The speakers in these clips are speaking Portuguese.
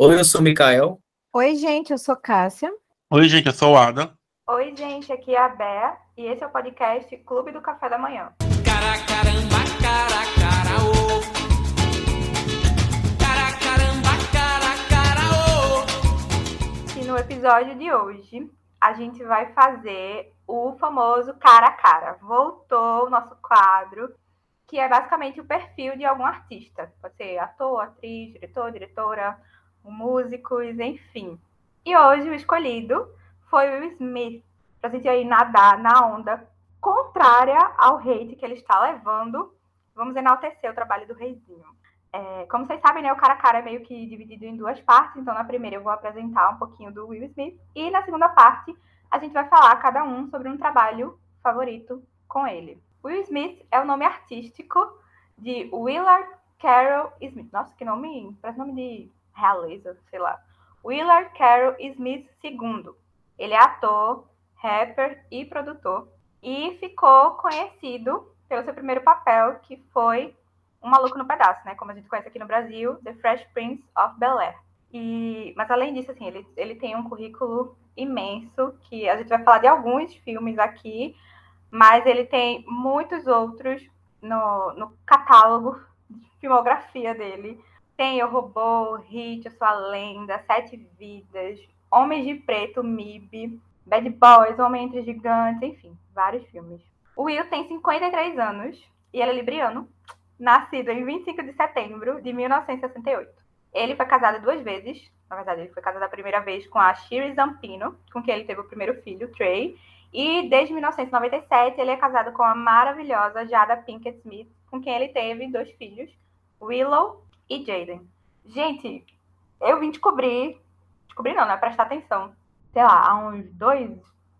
Oi, eu sou o Mikael. Oi, gente, eu sou Cássia. Oi, gente, eu sou o Ada. Oi, gente, aqui é a Bea e esse é o podcast Clube do Café da Manhã. Cara, caramba, cara, cara, ô. Cara, caramba, cara, cara, ô. E no episódio de hoje a gente vai fazer o famoso cara a cara. Voltou o nosso quadro, que é basicamente o perfil de algum artista. Pode ser ator, atriz, diretor, diretora, músicos, enfim. E hoje o escolhido foi o Smith, pra gente aí nadar na onda contrária ao hate que ele está levando. Vamos enaltecer o trabalho do reizinho. É, como vocês sabem, né, o cara a cara é meio que dividido em duas partes. Então, na primeira eu vou apresentar um pouquinho do Will Smith. E na segunda parte, a gente vai falar cada um sobre um trabalho favorito com ele. Will Smith é o nome artístico de Willard Carroll Smith. Nossa, que nome, parece nome de realeza, sei lá. Willard Carroll Smith II. Ele é ator, rapper e produtor. E ficou conhecido pelo seu primeiro papel, que foi Um Maluco no Pedaço, né? Como a gente conhece aqui no Brasil, The Fresh Prince of Bel-Air. E, mas além disso, assim, ele, ele tem um currículo imenso, que a gente vai falar de alguns filmes aqui, mas ele tem muitos outros no, no catálogo de filmografia dele. Tem O Robô, Hit, A Sua Lenda, Sete Vidas, Homens de Preto, MIB, Bad Boys, Homem Entre Gigantes, enfim, vários filmes. O Will tem 53 anos e ele é libriano, nascido em 25 de setembro de 1968. Ele foi casado duas vezes. Na verdade, ele foi casado a primeira vez com a Shiri Zampino, com quem ele teve o primeiro filho, Trey. E desde 1997 ele é casado com a maravilhosa Jada Pinkett Smith, com quem ele teve dois filhos, Willow e Jaden. Gente, eu vim descobrir, descobrir não, né? Prestar atenção. Sei lá, há uns dois,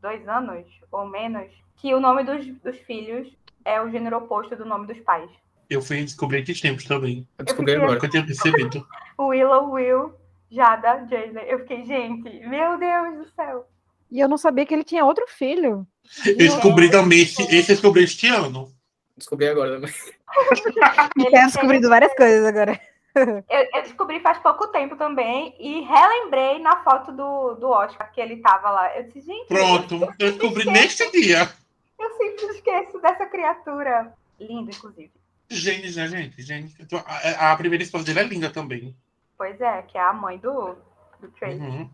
dois anos ou menos, que o nome dos, dos filhos é o gênero oposto do nome dos pais. Eu fui descobrir esses tempos também. Eu descobri fiquei- agora. Nunca tinha percebido. Willow, Will, Jada, Jaden. Eu fiquei, gente, meu Deus do céu. E eu não sabia que ele tinha outro filho. Eu descobri também esse, esse eu descobri este ano. Descobri agora também. Ele Tá descobrindo várias coisas agora. Eu, eu descobri faz pouco tempo também e relembrei na foto do, do Oscar que ele tava lá. Eu disse, gente, Pronto, eu descobri neste dia. eu sempre esqueço dessa criatura. Lindo, inclusive. Gente, né, gente? gente. A, a primeira esposa dele é linda também. Pois é, que é a mãe do, do Tracy. Uhum.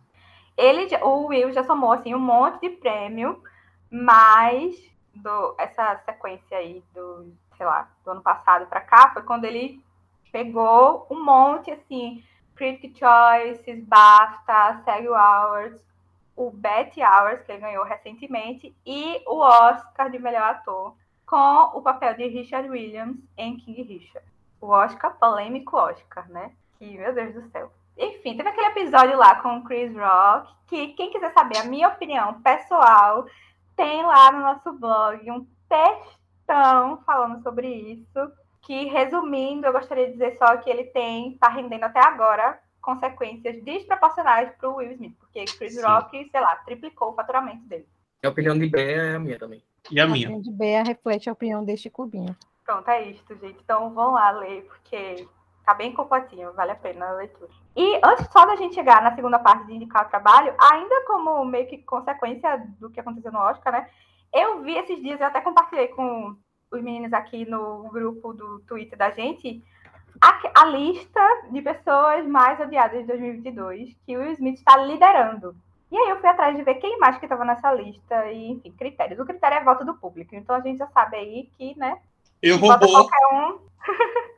Ele, o Will já somou assim, um monte de prêmio, mas do, essa sequência aí do, sei lá, do ano passado pra cá foi quando ele pegou um monte assim, Critic Choices, BAFTA, SEG Awards, o Betty Awards, que ele ganhou recentemente, e o Oscar de melhor ator com o papel de Richard Williams em King Richard. O Oscar, polêmico Oscar, né? Que, meu Deus do céu. Enfim, teve aquele episódio lá com o Chris Rock, que quem quiser saber a minha opinião pessoal, tem lá no nosso blog um textão falando sobre isso. Que, resumindo, eu gostaria de dizer só que ele tem, tá rendendo até agora consequências desproporcionais para o Will Smith, porque Chris Sim. Rock, sei lá, triplicou o faturamento dele. A opinião de Bea é a minha também. E a A minha? opinião de Bea reflete a opinião deste clubinho. Pronto, é isto, gente. Então vão lá ler, porque tá bem completinho, vale a pena a leitura. E antes só da gente chegar na segunda parte de indicar o trabalho, ainda como meio que consequência do que aconteceu no Oscar, né? Eu vi esses dias, eu até compartilhei com os meninos aqui no grupo do Twitter da gente, a, a lista de pessoas mais odiadas de 2022 que o Will Smith está liderando. E aí eu fui atrás de ver quem mais que estava nessa lista e, enfim, critérios. O critério é voto do público, então a gente já sabe aí que, né, Eu roubou. qualquer um.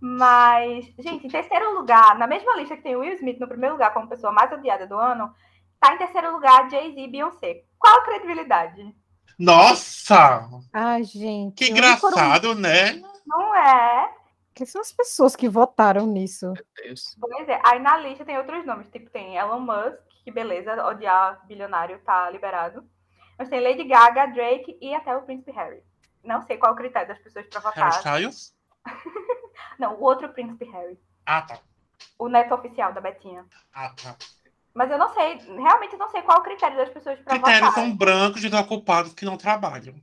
Mas, gente, em terceiro lugar, na mesma lista que tem o Will Smith no primeiro lugar como pessoa mais odiada do ano, tá em terceiro lugar Jay-Z e Beyoncé. Qual a credibilidade? Nossa! Ai, gente. Que engraçado, né? Não é? Quem são as pessoas que votaram nisso? Meu Deus. Pois é. Aí na lista tem outros nomes, tipo, tem Elon Musk, que beleza, odiar bilionário tá liberado. Mas tem Lady Gaga, Drake e até o Príncipe Harry. Não sei qual é o critério das pessoas pra Harry votar. Styles? Não, o outro Príncipe Harry. Ah, tá. O neto oficial da Betinha. Ah, tá. Mas eu não sei, realmente não sei qual o critério das pessoas para Critérios votar. são brancos desocupados que não trabalham.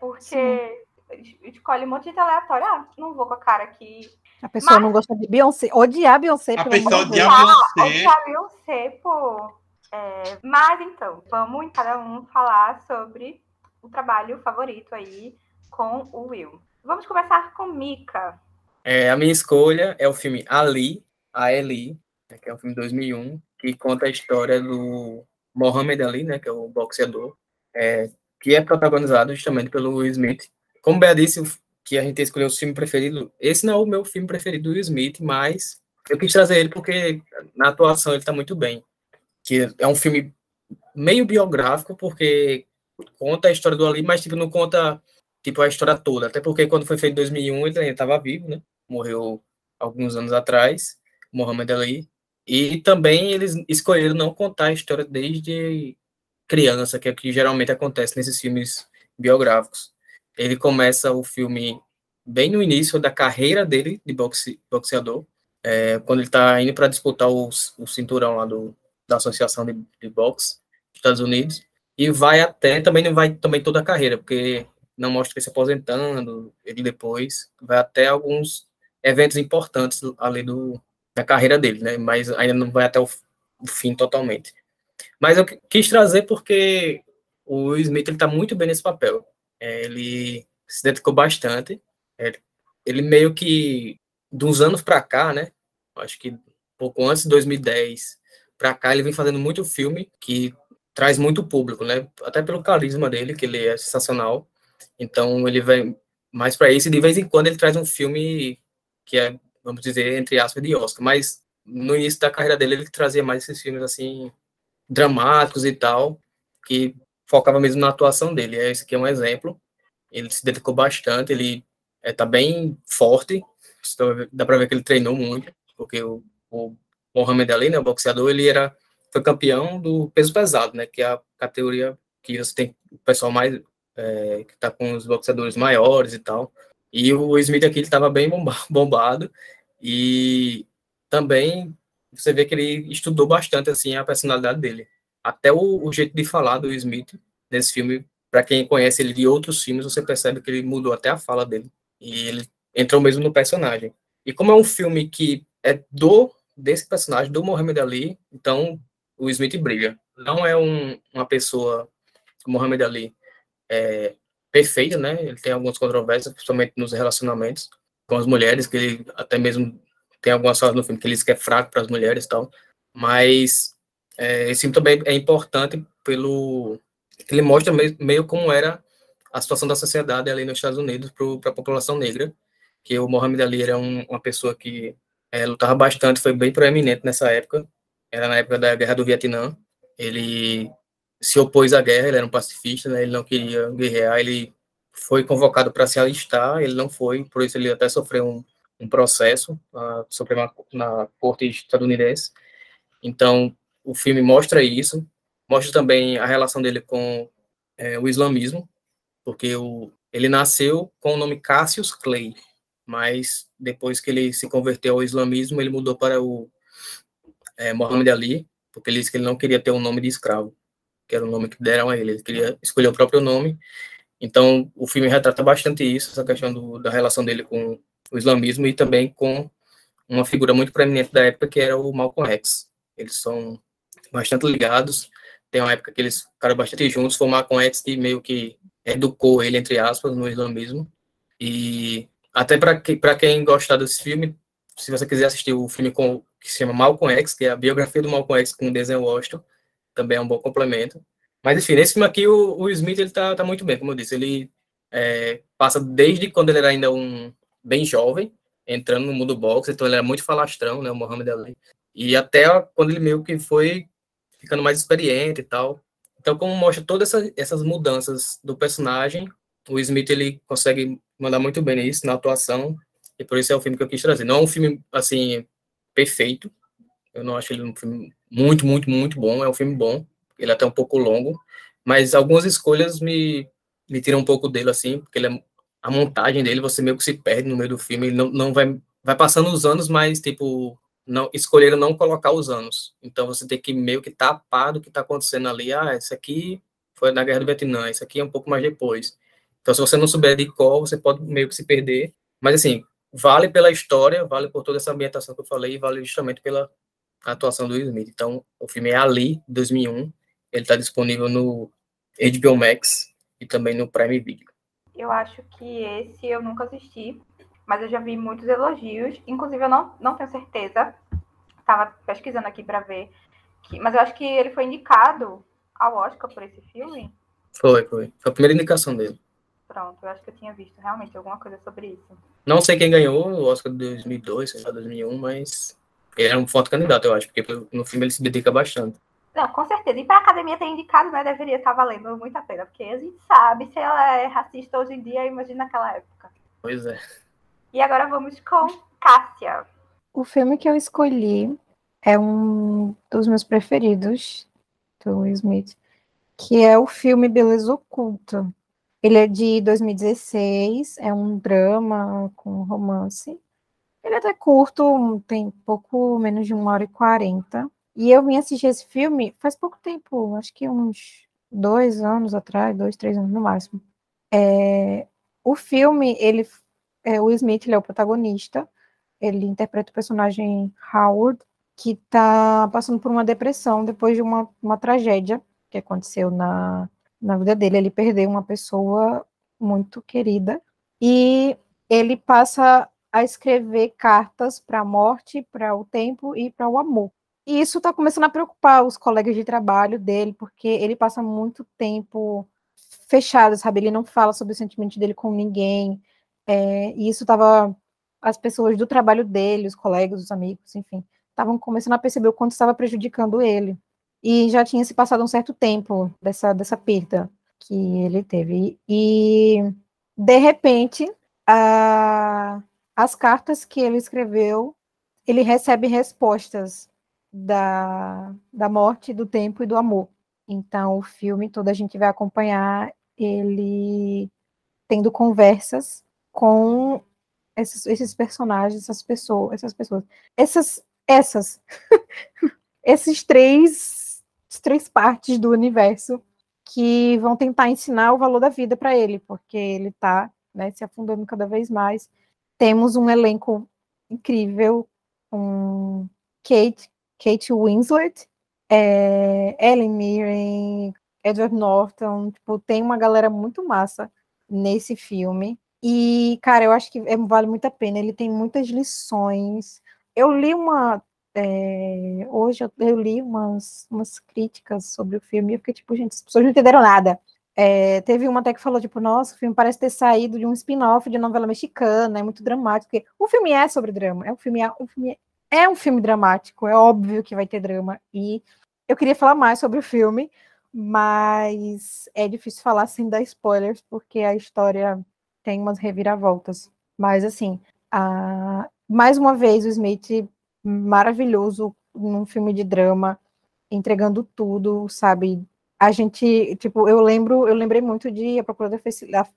Porque es- escolhe um monte de gente aleatória. Ah, não vou com a cara que. A pessoa Mas- não gosta de Beyoncé. Odiar Beyoncé, A pessoa de odiar Deus. Beyoncé. Odiar a Beyoncé, pô. É, mas então, vamos cada um falar sobre o trabalho favorito aí com o Will. Vamos começar com Mika. É, a minha escolha é o filme Ali, a Ali, né, que é um filme de 2001, que conta a história do Mohamed Ali, né, que é o boxeador, é, que é protagonizado justamente pelo Will Smith. Como Bea disse, que a gente escolheu o filme preferido, esse não é o meu filme preferido do Will Smith, mas eu quis trazer ele porque na atuação ele está muito bem. Que é um filme meio biográfico, porque conta a história do Ali, mas tipo, não conta tipo, a história toda. Até porque quando foi feito em 2001 ele ainda estava vivo, né? Morreu alguns anos atrás, Muhammad Ali. E também eles escolheram não contar a história desde criança, que é o que geralmente acontece nesses filmes biográficos. Ele começa o filme bem no início da carreira dele de boxe, boxeador, é, quando ele está indo para disputar o, o cinturão lá do, da Associação de, de Boxe dos Estados Unidos, e vai até, também não vai também toda a carreira, porque não mostra ele se aposentando, ele depois vai até alguns eventos importantes ali do, da carreira dele, né? Mas ainda não vai até o, o fim totalmente. Mas eu qui- quis trazer porque o Will Smith ele tá muito bem nesse papel. É, ele se dedicou bastante. É, ele meio que de uns anos para cá, né? Acho que pouco antes de 2010 para cá ele vem fazendo muito filme que traz muito público, né? Até pelo carisma dele, que ele é sensacional. Então ele vem mais para isso e de vez em quando ele traz um filme que é, vamos dizer, entre aspas, de Oscar. Mas no início da carreira dele ele trazia mais esses filmes assim dramáticos e tal, que focava mesmo na atuação dele. Esse aqui é um exemplo. Ele se dedicou bastante, ele é, tá bem forte. Dá para ver que ele treinou muito, porque o, o Mohamed Ali, né, o boxeador, ele era foi campeão do peso pesado, né, que é a categoria que você tem o pessoal mais é, que tá com os boxeadores maiores e tal. E o Smith aqui estava bem bomba- bombado e também você vê que ele estudou bastante assim a personalidade dele. Até o, o jeito de falar do Smith nesse filme, para quem conhece ele de outros filmes, você percebe que ele mudou até a fala dele. E ele entrou mesmo no personagem. E como é um filme que é do desse personagem do Muhammad Ali, então o Smith brilha. Não é um, uma pessoa o Muhammad Ali é perfeita, né? Ele tem algumas controvérsias, principalmente nos relacionamentos com as mulheres, que ele até mesmo tem algumas falas no filme que ele diz que é fraco para as mulheres e tal. Mas é, esse filme também é importante pelo ele mostra meio, meio como era a situação da sociedade ali nos Estados Unidos para a população negra, que o Muhammad Ali era um, uma pessoa que é, lutava bastante, foi bem proeminente nessa época, era na época da Guerra do Vietnã, ele se opôs à guerra, ele era um pacifista, né, ele não queria guerrear, ele foi convocado para se alistar, ele não foi, por isso ele até sofreu um, um processo na Suprema na corte estadunidense. Então, o filme mostra isso, mostra também a relação dele com é, o islamismo, porque o, ele nasceu com o nome Cassius Clay, mas depois que ele se converteu ao islamismo, ele mudou para o é, Muhammad Ali, porque ele disse que ele não queria ter um nome de escravo, que era o nome que deram a ele, ele queria escolher o próprio nome. Então, o filme retrata bastante isso, essa questão do, da relação dele com o islamismo e também com uma figura muito proeminente da época, que era o Malcolm X. Eles são bastante ligados, tem uma época que eles ficaram bastante juntos, foi o Malcolm X que meio que educou ele, entre aspas, no islamismo. E até para que, quem gostar desse filme, se você quiser assistir o filme com, que se chama Malcolm X, que é a biografia do Malcolm X com o Denzel Washington, também é um bom complemento. Mas, enfim, nesse filme aqui, o, o Smith, ele tá, tá muito bem, como eu disse. Ele é, passa desde quando ele era ainda um bem jovem, entrando no mundo boxe, então ele era muito falastrão, né, o Muhammad Ali. E até quando ele meio que foi ficando mais experiente e tal. Então, como mostra todas essa, essas mudanças do personagem, o Smith, ele consegue mandar muito bem nisso, na atuação, e por isso é o filme que eu quis trazer. Não é um filme, assim, perfeito, eu não acho ele um filme muito, muito, muito bom, é um filme bom, ele é até um pouco longo, mas algumas escolhas me, me tiram um pouco dele, assim, porque ele é, a montagem dele, você meio que se perde no meio do filme, ele não, não vai, vai passando os anos, mas, tipo, não escolheram não colocar os anos. Então você tem que meio que tapar do que está acontecendo ali. Ah, esse aqui foi na Guerra do Vietnã, esse aqui é um pouco mais depois. Então, se você não souber de qual, você pode meio que se perder. Mas, assim, vale pela história, vale por toda essa ambientação que eu falei, vale justamente pela atuação do Will Smith. Então, o filme é Ali, 2001. Ele está disponível no HBO Max e também no Prime Video. Eu acho que esse eu nunca assisti, mas eu já vi muitos elogios. Inclusive, eu não, não tenho certeza. Estava pesquisando aqui para ver. Que, mas eu acho que ele foi indicado ao Oscar por esse filme. Foi, foi. Foi a primeira indicação dele. Pronto, eu acho que eu tinha visto realmente alguma coisa sobre isso. Não sei quem ganhou o Oscar de 2002, sei lá, 2001, mas ele era um forte candidato, eu acho, porque no filme ele se dedica bastante. Não, com certeza. E para a academia ter indicado, né, deveria estar valendo muito a pena, porque a gente sabe se ela é racista hoje em dia, imagina naquela época. Pois é. E agora vamos com Cássia. O filme que eu escolhi é um dos meus preferidos do Will Smith, que é o filme Beleza Oculta. Ele é de 2016, é um drama com romance. Ele é até curto, tem pouco menos de uma hora e quarenta. E eu vim assistir esse filme faz pouco tempo, acho que uns dois anos atrás, dois, três anos no máximo. É, o filme, ele, é, o Smith ele é o protagonista, ele interpreta o personagem Howard, que está passando por uma depressão depois de uma, uma tragédia que aconteceu na, na vida dele. Ele perdeu uma pessoa muito querida e ele passa a escrever cartas para a morte, para o tempo e para o amor. E isso está começando a preocupar os colegas de trabalho dele, porque ele passa muito tempo fechado, sabe? Ele não fala sobre o sentimento dele com ninguém. É, e isso estava. As pessoas do trabalho dele, os colegas, os amigos, enfim, estavam começando a perceber o quanto estava prejudicando ele. E já tinha se passado um certo tempo dessa, dessa perda que ele teve. E, de repente, a, as cartas que ele escreveu, ele recebe respostas da, da morte, do tempo e do amor. Então, o filme todo a gente vai acompanhar ele tendo conversas com esses, esses personagens, essas pessoas, essas pessoas, essas, essas, esses três, três partes do universo que vão tentar ensinar o valor da vida para ele, porque ele está né, se afundando cada vez mais. Temos um elenco incrível, com Kate Kate Winslet, é, Ellen Mirren, Edward Norton, tipo, tem uma galera muito massa nesse filme. E, cara, eu acho que é, vale muito a pena. Ele tem muitas lições. Eu li uma. É, hoje eu, eu, li umas, umas críticas sobre o filme e eu fiquei tipo, gente, as pessoas não entenderam nada. É, teve uma até que falou, tipo, nossa, o filme parece ter saído de um spin-off de novela mexicana, é muito dramático. Porque o filme é sobre drama, é um filme, é um filme é um filme dramático, é óbvio que vai ter drama. E eu queria falar mais sobre o filme, mas é difícil falar sem dar spoilers, porque a história tem umas reviravoltas. Mas, assim, a... mais uma vez, o Smith, maravilhoso num filme de drama, entregando tudo, sabe? A gente, tipo, eu lembro, eu lembrei muito de A Procura da, Felicidade,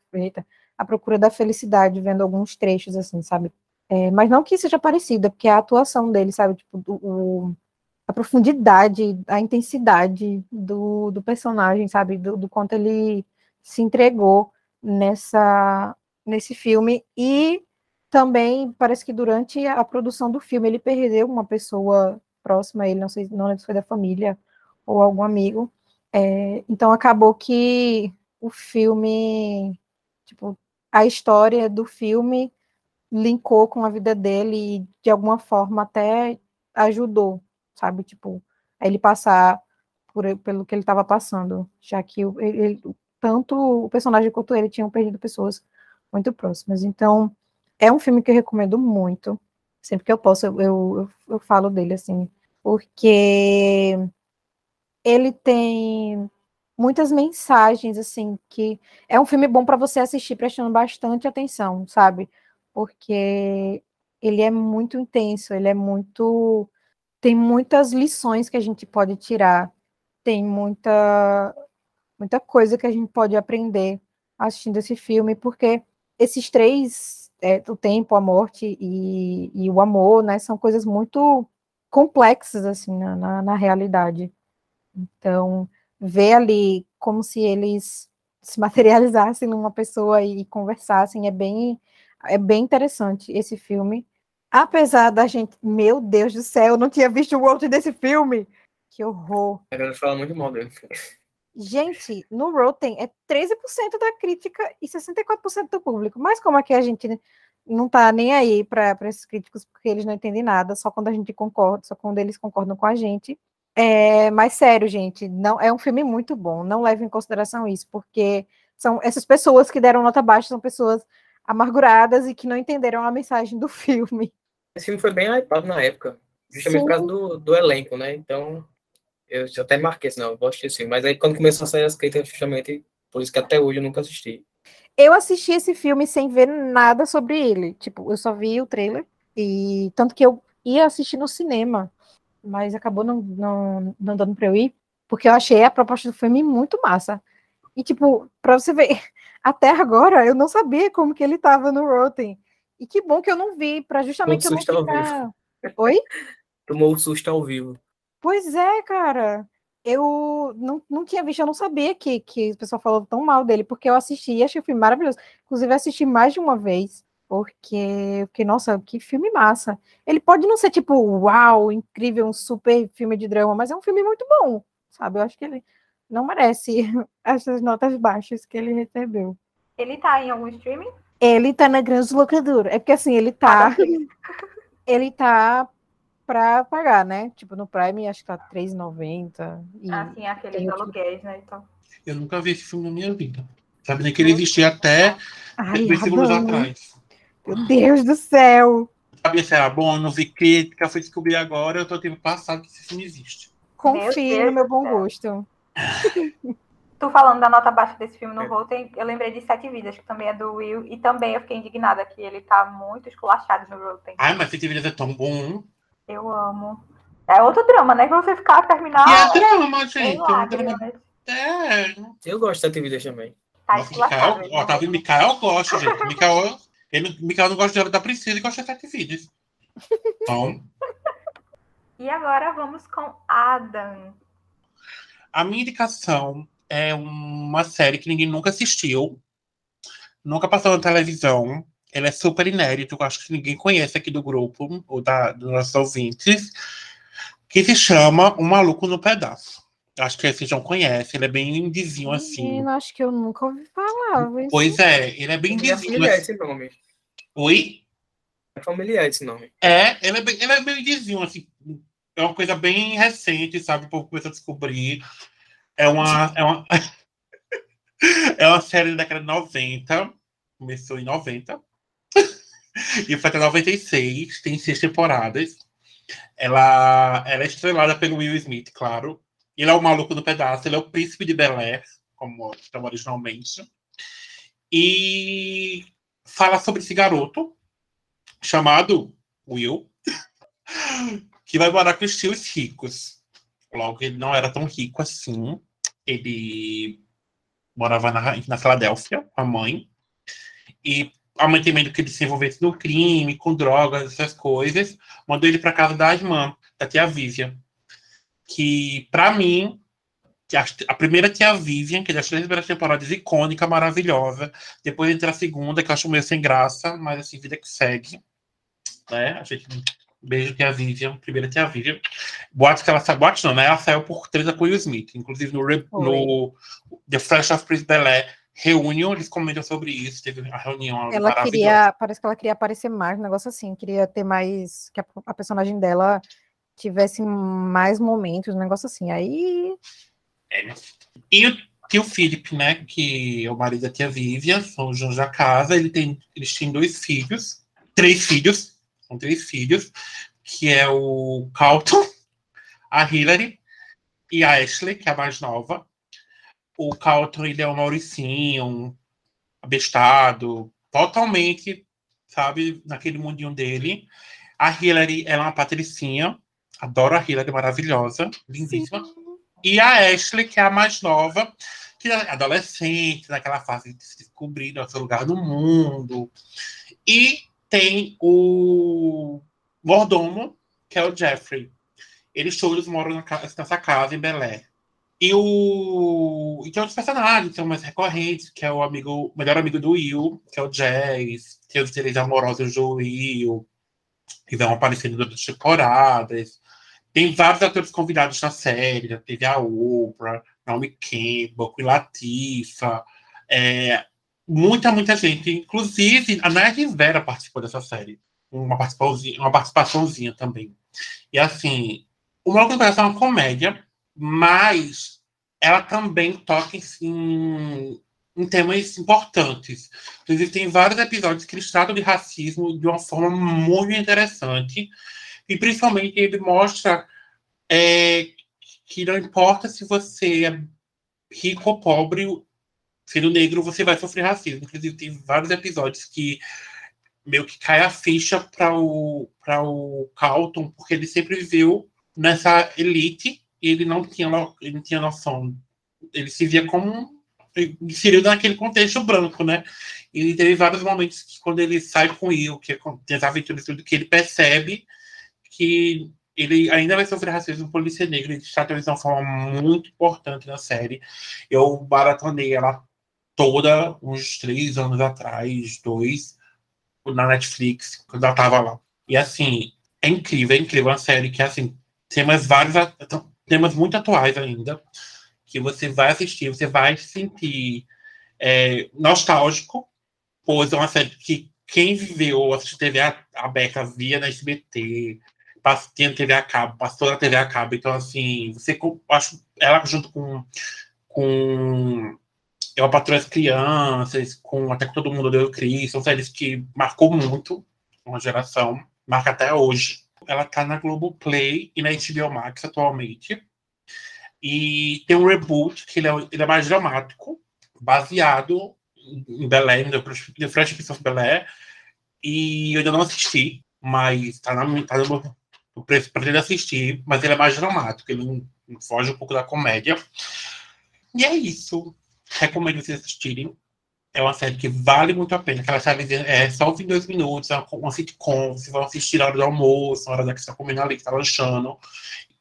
a Procura da Felicidade, vendo alguns trechos, assim, sabe? É, mas não que seja parecida, porque a atuação dele, sabe, tipo, o, a profundidade, a intensidade do, do personagem, sabe, do, do, quanto ele se entregou nessa nesse filme e também parece que durante a produção do filme ele perdeu uma pessoa próxima a ele, não sei, não lembro se foi da família ou algum amigo. É, então acabou que o filme, tipo, a história do filme linkou com a vida dele e de alguma forma até ajudou, sabe? Tipo, a ele passar por, pelo que ele estava passando, já que ele, tanto o personagem quanto ele tinham perdido pessoas muito próximas. Então, é um filme que eu recomendo muito. Sempre que eu posso, eu, eu, eu falo dele, assim, porque ele tem muitas mensagens, assim, que é um filme bom para você assistir prestando bastante atenção, sabe? porque ele é muito intenso, ele é muito. Tem muitas lições que a gente pode tirar, tem muita, muita coisa que a gente pode aprender assistindo esse filme, porque esses três, é, o tempo, a morte e, e, o amor, né, são coisas muito complexas, assim, na, na, na realidade. Então, ver ali como se eles se materializassem numa pessoa e conversassem. É bem, é bem interessante esse filme. Apesar da gente, meu Deus do céu, eu não tinha visto o outro desse filme. Que horror. A galera fala muito mal dele. Gente, no Rotten é 13% da crítica e 64% do público. Mas como é que a gente não tá nem aí para esses críticos, porque eles não entendem nada, só quando a gente concorda, só quando eles concordam com a gente. É, mas sério, gente, não é um filme muito bom. Não leve em consideração isso, porque são essas pessoas que deram nota baixa são pessoas amarguradas e que não entenderam a mensagem do filme. Esse filme foi bem hypado na época, justamente Sim. por causa do, do elenco, né? Então, eu até marquei assim, não, eu vou assistir esse filme. Mas aí quando começou a sair as críticas, justamente por isso que até hoje eu nunca assisti. Eu assisti esse filme sem ver nada sobre ele. Tipo, eu só vi o trailer. E tanto que eu ia assistir no cinema, mas acabou não, não, não dando pra eu ir, porque eu achei a proposta do filme muito massa. E, tipo, pra você ver, até agora eu não sabia como que ele tava no Rotten. E que bom que eu não vi, pra justamente eu não ficar. Oi? Tomou o susto ao vivo. Pois é, cara. Eu não, não tinha visto, eu não sabia que, que o pessoal falou tão mal dele, porque eu assisti e achei o filme maravilhoso. Inclusive, assisti mais de uma vez, porque, porque, nossa, que filme massa. Ele pode não ser tipo, uau, incrível, um super filme de drama, mas é um filme muito bom, sabe? Eu acho que ele não merece essas notas baixas que ele recebeu. Ele tá em algum streaming? Ele tá na grande locadora. É porque assim, ele tá. ele tá pra pagar, né? Tipo, no Prime acho que tá R$3,90. E... Assim, aqueles tem outro- aluguéis, né? Então. Eu nunca vi esse filme na minha vida. Sabe nem que ele existia até Ai, dois segundos Adão, atrás. Meu Deus do céu! Sabia se era bom, não vi crítica, fui descobrir agora, eu tô tempo passado que esse filme existe. Confie Deus no meu bom gosto. Tu falando da nota baixa desse filme no É. Rotten, eu lembrei de Sete Vidas, que também é do Will, e também eu fiquei indignada que ele tá muito esculachado no Rotten. Ai, mas esse vídeo é tão bom. Eu amo. É outro drama, né? Que você ficar terminar E é drama, gente. É um drama. É. Eu gosto dessa atividade também. Tá Nossa, esculachado. Mikael, ó, tá vendo? Mikael gosta, gente. Mikael, ele, Mikael não gosta de da Priscila e gosta de sete vídeos. Então, E agora vamos com Adam. a minha indicação é uma série que ninguém nunca assistiu, nunca passou na televisão. Ele é super inédito, eu acho que ninguém conhece aqui do grupo, ou da, dos nossos ouvintes, que se chama Um Maluco no Pedaço. Acho que vocês já conhecem, ele é bem indizinho assim. Menino, acho que eu nunca ouvi falar. mas- Pois é, ele é bem É indizinho familiar assim. esse nome. Oi? É familiar esse nome. É, ele é bem, ele é bem indizinho, assim. É uma coisa bem recente, sabe? O povo começou a descobrir. É uma. É uma, é uma série da década de 90. Começou em 90. e foi até 96. Tem seis temporadas. Ela, ela é estrelada pelo Will Smith, claro. Ele é o maluco do pedaço, ele é o príncipe de Bel Air, como chama originalmente. E fala sobre esse garoto chamado Will, que vai morar com os tios ricos. Logo, ele não era tão rico assim. Ele morava na, na Filadélfia com a mãe. E a mãe tem medo que ele se envolvesse no crime, com drogas, essas coisas. Mandou ele para casa da irmã, da tia Vivian. Que, para mim, que a, a primeira tia Vivian, que é das três primeiras temporadas, icônica, maravilhosa. Depois entra a segunda, que eu acho meio sem graça, mas assim, vida que segue. Né? A gente Beijo, tia Vivian. Primeira tia Vivian. Boatos que ela saiu. Boatos não, né? Ela saiu por treta com o Will Smith. Inclusive no, re- no The Fresh of Prince Bel Air Reunion, eles comentam sobre isso. Teve a reunião Ela queria, parece que ela queria aparecer mais, um negócio assim, queria ter mais, que a, a personagem dela tivesse mais momentos, um negócio assim. Aí, É. E o tio Philip, né? Que é o marido da tia Vivian, são os donos da casa. Ele tem, eles têm dois filhos, três filhos, são três filhos, que é o Carlton, a Hillary e a Ashley, que é a mais nova. O Carlton, ele é um Mauricinho, um abestado, totalmente, sabe, naquele mundinho dele. A Hillary, ela é uma patricinha, adoro a Hillary, maravilhosa, lindíssima. E a Ashley, que é a mais nova, que é adolescente, naquela fase de se descobrir no seu lugar no mundo. E tem o mordomo, que é o Jeffrey. Eles todos moram na ca- nessa casa em Belé. E, o... e tem outros personagens são mais recorrentes, que é o amigo, o melhor amigo do Will, que é o Jazz, tem os interesses amorosos do Will, que vão aparecendo durante as temporadas. Tem vários atores convidados na série, já teve a Oprah, Naomi Campbell, Queen Latifah, é, muita, muita gente. Inclusive, a Naya Rivera participou dessa série. Uma participaçãozinha, uma participaçãozinha também. E assim, o Maluco no Pedaço é uma comédia, mas ela também toca em, em temas importantes. Inclusive, tem vários episódios que eles tratam de racismo de uma forma muito interessante. E principalmente ele mostra é, que não importa se você é rico ou pobre, sendo negro, você vai sofrer racismo. Inclusive, tem vários episódios que meio que cai a ficha para o, o Carlton, porque ele sempre viveu nessa elite e ele não tinha, ele não tinha noção. Ele se via como inserido naquele contexto branco, né? E teve vários momentos que quando ele sai com o Will, que tem as aventuras tudo, que ele percebe que ele ainda vai sofrer racismo por ser negro. Ele trata de uma forma muito importante na série. Eu maratonei ela toda uns três anos atrás, dois, na Netflix, quando ela tava lá. E assim, é incrível, é incrível. É uma série que, assim, temas vários, temas muito atuais ainda, que você vai assistir, você vai se sentir é, nostálgico, pois é uma série que quem viveu assistiu TV aberta via na SBT, tinha TV a cabo, passou na TV a cabo, então assim, você acho ela junto com com eu patroa as crianças, com até que todo mundo deu Cris, são séries que marcou muito uma geração, marca até hoje. Ela tá na Globoplay e na HBO Max atualmente. E tem um reboot que ele é, ele é mais dramático, baseado em Belé, no Fresh Prince of Belé. E eu ainda não assisti, mas tá, na, tá no meu preço para ele assistir, mas ele é mais dramático, ele não, foge um pouco da comédia. E é isso recomendo vocês assistirem. É uma série que vale muito a pena. Aquela série é só 22 minutos, é uma sitcom, vocês vão assistir na hora do almoço, na hora da que está comendo ali, que está lanchando.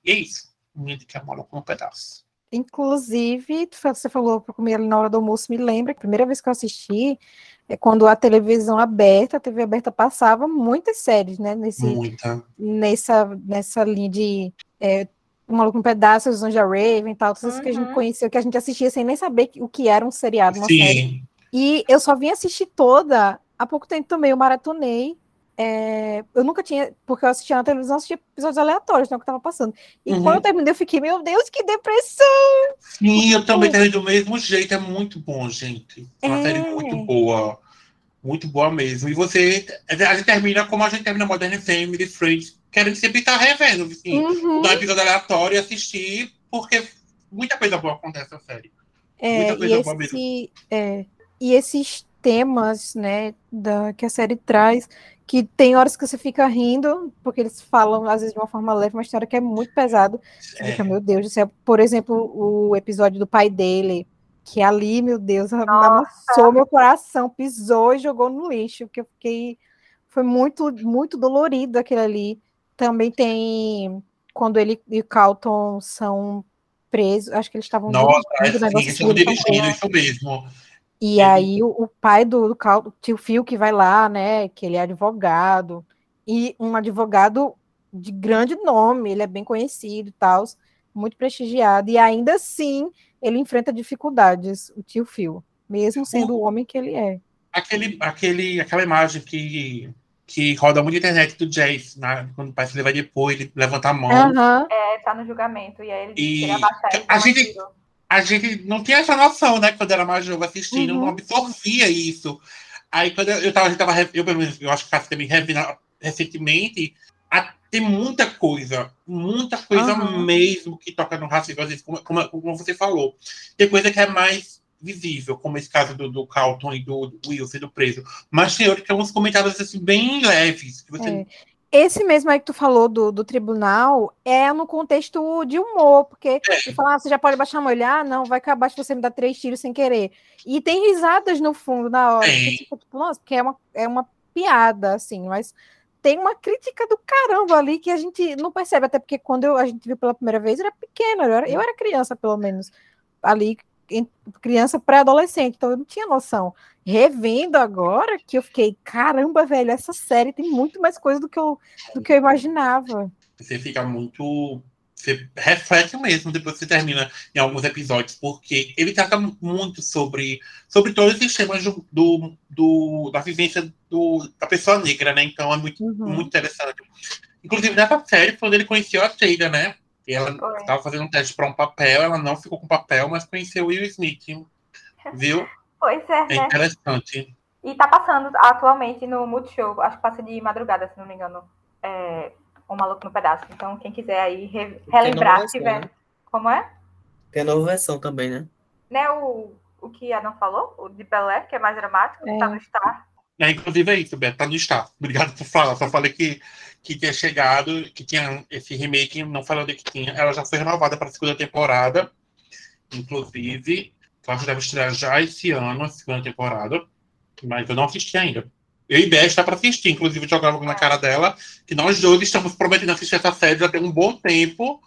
E é isso. Me indica a mola com um pedaço. Inclusive, você falou para comer ali na hora do almoço, me lembra que a primeira vez que eu assisti é quando a televisão aberta, a TV aberta passava muitas séries, né? Nesse, Muita. Nessa, nessa linha de é, o Maluco um Pedaço, os Anja Raven e tal, todas uhum. que a gente uhum. conheceu, que a gente assistia sem nem saber o que era um seriado, uma Sim. série. E eu só vim assistir toda há pouco tempo também, eu maratonei. É, eu nunca tinha, porque eu assistia na televisão, assistia episódios aleatórios, não né, que tava passando. E uhum. quando eu terminei, eu fiquei, meu Deus, que depressão! Sim, eu também terminei do mesmo jeito, é muito bom, gente. É uma é... série muito boa. Muito boa mesmo. E você, a gente termina como a gente termina Modern Family, Friends, querendo sempre estar revendo, assim, uhum. dar um episódio aleatório e assistir, porque muita coisa boa acontece na série. É, muita coisa boa esse, mesmo. É, e esses temas, né, da, que a série traz, que tem horas que você fica rindo, porque eles falam, às vezes, de uma forma leve, uma história que é muito pesada. É. Fica, meu Deus do céu. Por exemplo, o episódio do pai dele, que ali, meu Deus, amassou meu coração, pisou e jogou no lixo, que eu fiquei. Foi muito, muito dolorido aquele ali. Também tem quando ele e o Calton são presos, acho que eles estavam Nossa, dirigindo, é, sim, estavam dirigindo, isso mesmo. E aí o, o pai do, do Calton, tio Phil que vai lá, né, que ele é advogado, e um advogado de grande nome, ele é bem conhecido e tal, muito prestigiado, e ainda assim ele enfrenta dificuldades, o tio Phil, mesmo sendo o, o homem que ele é. Aquele, aquele, aquela imagem que que roda muito a internet do Jace, né? quando o pai se levar depois, ele levanta a mão. Uhum. É, tá no julgamento, e aí ele e a gente, a gente não tinha essa noção, né, quando era mais novo assistindo, uhum. não absorvia isso. Aí quando eu, eu tava, a gente tava, eu, eu acho que a também recentemente, a, tem muita coisa, muita coisa uhum. mesmo que toca no racismo, às vezes, como, como, como você falou. Tem coisa que é mais visível, como esse caso do, do Calton e do, do Will sendo preso. Mas tem outros que alguns comentários assim, bem leves. Você... É. Esse mesmo aí que tu falou do, do tribunal é no contexto de humor, porque é. ele fala, ah, você já pode baixar uma olhar, ah, não, vai acabar se você me dar três tiros sem querer. E tem risadas no fundo na hora. É. Tipo, nossa, porque é uma, é uma piada, assim, mas tem uma crítica do caramba ali que a gente não percebe, até porque quando eu- a gente viu pela primeira vez, era pequena, eu era, eu era criança, pelo menos, ali, criança pré-adolescente, então eu não tinha noção. Revendo agora, que eu fiquei, caramba, velho, essa série tem muito mais coisa do que eu, do que eu imaginava. Você fica muito. Você reflete mesmo depois que você termina em alguns episódios, porque ele trata muito sobre, sobre todos os temas do, do, da vivência do, da pessoa negra, né? Então é muito, Uhum. muito interessante. Inclusive, nessa série, quando ele conheceu a Jada, né? E ela Foi. estava fazendo um teste para um papel, ela não ficou com papel, mas conheceu o Will Smith. Viu? Pois é, É né? interessante. E tá passando atualmente no Multishow, acho que passa de madrugada, se não me engano. É, o Maluco no Pedaço. Então, quem quiser aí re- relembrar, nova se versão, tiver. né? Como é? Tem a nova versão também, né? Né, o, o que Adam falou, o de Belé, que é mais dramático, É. tá no Star. É, inclusive é isso, Beto, tá no Star. Obrigado por falar. Só falei que, que tinha chegado, que tinha esse remake, não falando que tinha. Ela já foi renovada para a segunda temporada. Inclusive, acho que deve estrear já esse ano, a segunda temporada. Mas eu não assisti ainda. Eu e Beth está para assistir, inclusive jogava na cara dela, que nós dois estamos prometendo assistir essa série já tem um bom tempo,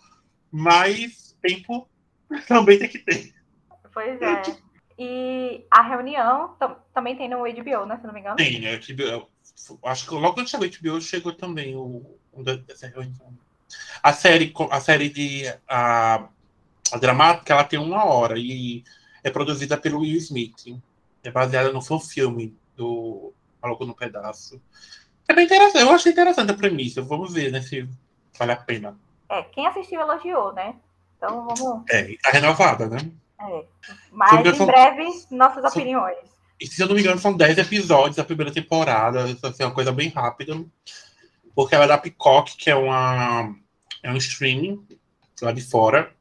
mas tempo também tem que ter. Pois é. E a reunião tam- também tem no HBO, né? Se não me engano. Tem, né? HBO, acho que logo chegou o HBO, chegou também o, da- dessa reunião. A série, a série de a, a dramática, ela tem uma hora e é produzida pelo Will Smith. É baseada no seu filme do Maluco no Pedaço. É bem interessante. Eu achei interessante a premissa. Vamos ver, né, se vale a pena. É, quem assistiu elogiou, né? Então vamos. É, e tá renovada, né? É. Mas Sobre em essa- breve, nossas So- opiniões. E se eu não me engano, são 10 episódios da primeira temporada. Isso assim, é uma coisa bem rápida. Porque ela é da Peacock, que é, uma, é um streaming lá de fora.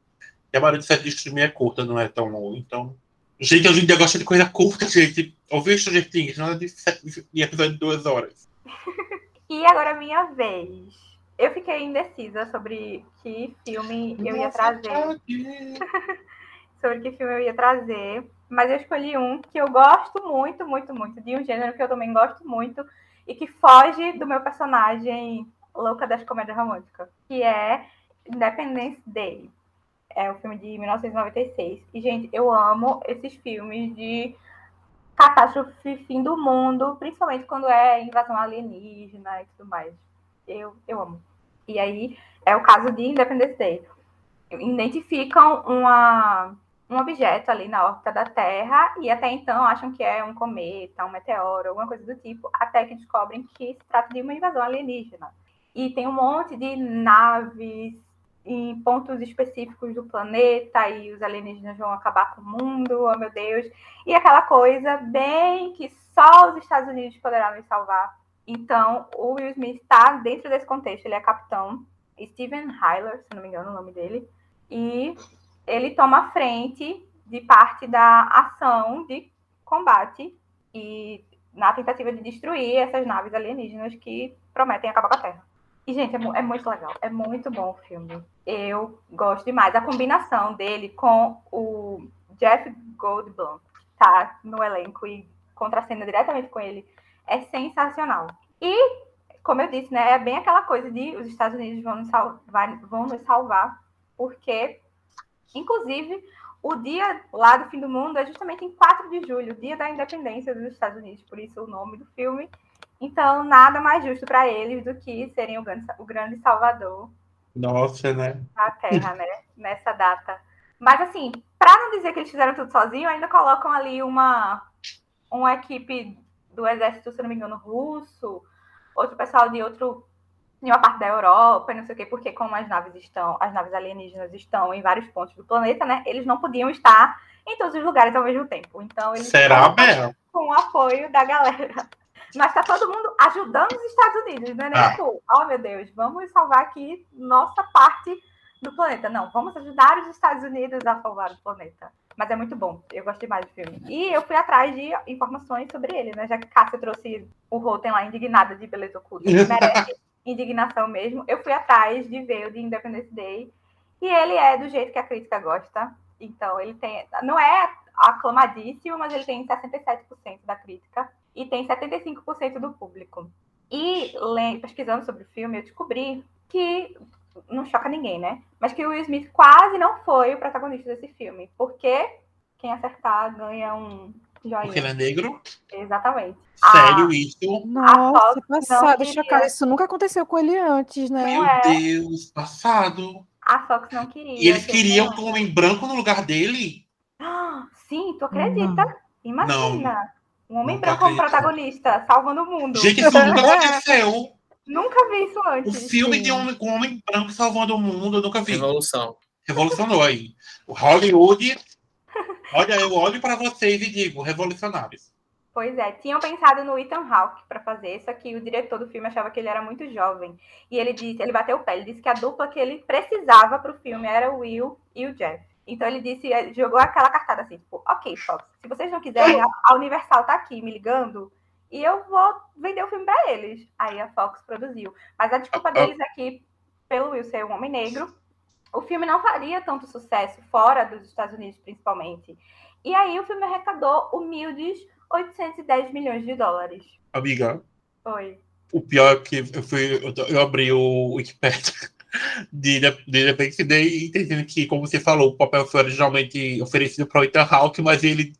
E a maioria de série de streaming é curta, não é tão longa. Então. Gente, hoje em dia gosta de coisa curta, gente. Ouviu Stranger Things? Nada de, sete- de episódio de duas horas. E agora a minha vez. Eu fiquei indecisa sobre que filme eu ia trazer. sobre que filme eu ia trazer, mas eu escolhi um que eu gosto muito, muito, muito, de um gênero que eu também gosto muito e que foge do meu personagem louca das comédias românticas, que é Independence Day. É o filme de 1996. E, gente, eu amo esses filmes de catástrofe, fim do mundo, principalmente quando é invasão alienígena e tudo mais. Eu, eu amo. E aí, é o caso de Independence Day. Identificam uma, um objeto ali na órbita da Terra e até então acham que é um cometa, um meteoro, alguma coisa do tipo, até que descobrem que se trata de uma invasão alienígena. E tem um monte de naves em pontos específicos do planeta e os alienígenas vão acabar com o mundo, oh meu Deus. E aquela coisa bem que só os Estados Unidos poderão nos salvar. Então, o Will Smith está dentro desse contexto, ele é capitão, Steven Hyler, se não me engano o nome dele, e ele toma frente de parte da ação de combate e na tentativa de destruir essas naves alienígenas que prometem acabar com a Terra. E, gente, é, é muito legal, é muito bom o filme. Eu gosto demais. A combinação dele com o Jeff Goldblum, que tá no elenco e contracena diretamente com ele, é sensacional. E, como eu disse, né, é bem aquela coisa de os Estados Unidos vão nos, sal- vai- vão nos salvar, porque, inclusive, o dia lá do fim do mundo é justamente em 4 de julho, dia da independência dos Estados Unidos, por isso o nome do filme. Então, nada mais justo para eles do que serem o grande, o grande salvador Nossa, né? da Terra, né? Nessa data. Mas assim, para não dizer que eles fizeram tudo sozinho, ainda colocam ali uma, uma equipe do exército, se não me engano, russo, outro pessoal de outro de uma parte da Europa, e não sei o quê, porque como as naves estão, as naves alienígenas estão em vários pontos do planeta, né? Eles não podiam estar em todos os lugares ao mesmo tempo. Então eles Será, Bel? com o apoio da galera. Mas tá todo mundo ajudando os Estados Unidos, não é nem Ah. tipo, oh meu Deus, vamos salvar aqui nossa parte do planeta. Não, vamos ajudar os Estados Unidos a salvar o planeta. Mas é muito bom, eu gosto demais do filme. E eu fui atrás de informações sobre ele, né? Já que Cássia trouxe o Rotten lá indignada de beleza oculta, que merece indignação mesmo. Eu fui atrás de ver o de Independence Day. E ele é do jeito que a crítica gosta. Então, ele tem. Não é aclamadíssimo, mas ele tem 67% da crítica e tem 75% do público. E pesquisando sobre o filme, eu descobri que não choca ninguém, né? Mas que o Will Smith quase não foi o protagonista desse filme, porque quem acertar ganha um joinha. Porque ele é negro? Exatamente. Sério isso? Nossa, não passado, chocada. Isso nunca aconteceu com ele antes, né? Meu é. Deus, passado. A Fox não queria. E eles que queriam ele- um homem branco no lugar dele? Ah, Sim, tu acredita? Imagina. Um homem Não branco como protagonista, salvando o mundo. Gente, isso nunca aconteceu. Nunca vi isso O antes. filme Sim. de um um homem branco salvando o mundo, eu nunca vi. Revolução. Revolucionou aí. O Hollywood. Olha, eu olho pra vocês e digo, revolucionários. Pois é, tinham pensado no Ethan Hawke para fazer, só que o diretor do filme achava que ele era muito jovem. E ele disse, ele bateu o pé, ele disse que a dupla que ele precisava para o filme era o Will e o Jeff. Então ele disse, ele jogou aquela cartada assim, tipo, ok, Fox, se vocês não quiserem, a- a Universal tá aqui me ligando e eu vou vender o filme para eles. Aí a Fox produziu. Mas a desculpa deles é que, pelo Will ser um homem negro, o filme não faria tanto sucesso fora dos Estados Unidos, principalmente. E aí o filme arrecadou humildes 810 milhões de dólares. Amiga, Foi. o pior é que eu, fui, eu, abri o Wikipedia de, de Independence Day e entendendo que, como você falou, o papel foi originalmente oferecido para o Ethan Hawke, mas ele,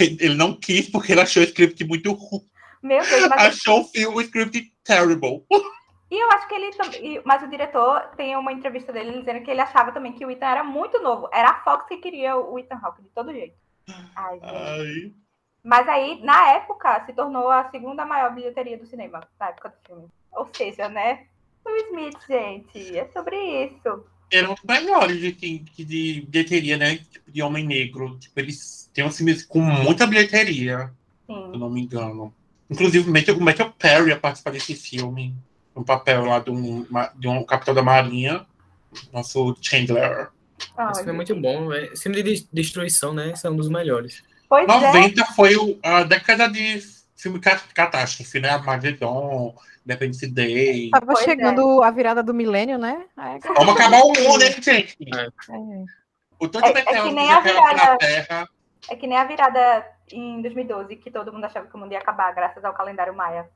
ele não quis porque ele achou o script muito ruim. Meu Deus, mas, Achou o filme, o script terrible. e eu acho que ele também. Mas o diretor tem uma entrevista dele dizendo que ele achava também que o Ethan era muito novo. Era a Fox que queria o Ethan Hawke de todo jeito. Ai, gente. Ai, Mas aí, na época, se tornou a segunda maior bilheteria do cinema, na época do filme. Ou seja, né? Will Smith, gente, é sobre isso. era um dos melhores de, de, de bilheteria, né? Tipo, de Homem Negro. Tipo, eles têm uns filmes com muita bilheteria, se eu Sim. não me engano. Inclusive, o Matthew, o Matthew Perry ia participar desse filme. Um papel lá de um, de um capitão da marinha. Nosso Chandler. Filme é muito bom. é- Esse filme de des- destruição, né? Esse é um dos melhores. Pois é. 90 foi o- a década de filme ca- catástrofe, né? Armageddon, Independence Day. Tava Pois é. chegando a virada do milênio, né? Aí, Vamos acabar o mundo, hein, gente? É. é. O tanto de É- é que nem a virada- Terra. É que nem a virada em 2012, que todo mundo achava que o mundo ia acabar, graças ao calendário Maia.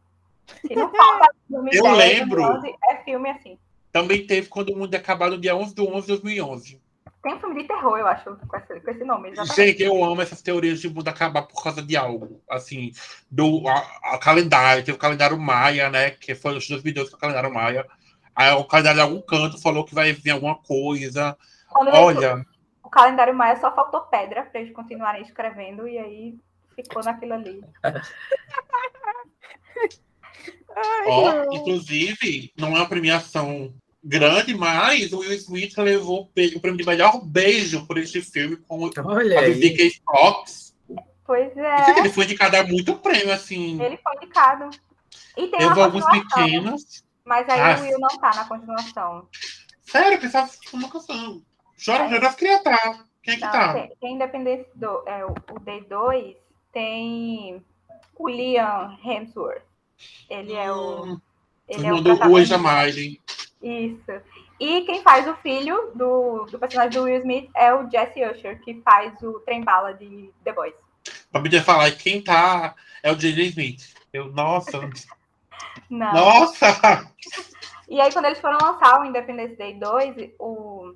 E não falta 2010, Eu lembro. 2011, é filme assim. Também teve quando o mundo ia acabar no dia 11 de 11 de 2011. Tem um filme de terror, eu acho, com esse, com esse nome. Exatamente. Gente, eu amo essas teorias de mundo acabar por causa de algo. Assim, do a, a calendário, teve o calendário Maia, né? Que foi os 2012 que é o calendário Maia. Aí o calendário de algum canto falou que vai vir alguma coisa. Quando Olha, o calendário Maia só faltou pedra para eles continuarem escrevendo, e aí ficou naquilo ali. ó, inclusive, não é uma premiação grande, mas o Will Smith levou o prêmio de melhor beijo por este filme com o Olha a Fox. Pois é, Ele foi indicado a muito prêmio, assim. ele foi indicado. E tem Eu uma vou alguns continuação, pequenos. mas aí Ah. o Will não tá na continuação. Sério, eu pensava que uma canção. Chora, chora, queria estar. Quem é que Não, tá? tem, tem Independence do, é, o, o D2 tem o Liam Hemsworth. Ele é o. Hum, Ele é o mandou o protagonista. Anja Miley. Isso. E quem faz o filho do, do personagem do Will Smith é o Jesse Usher, que faz o trem bala de The Boys. Pra me falar, e quem tá é o J.J. Smith. Eu, nossa, Não. nossa! E aí, quando eles foram lançar o Independence Day 2, o.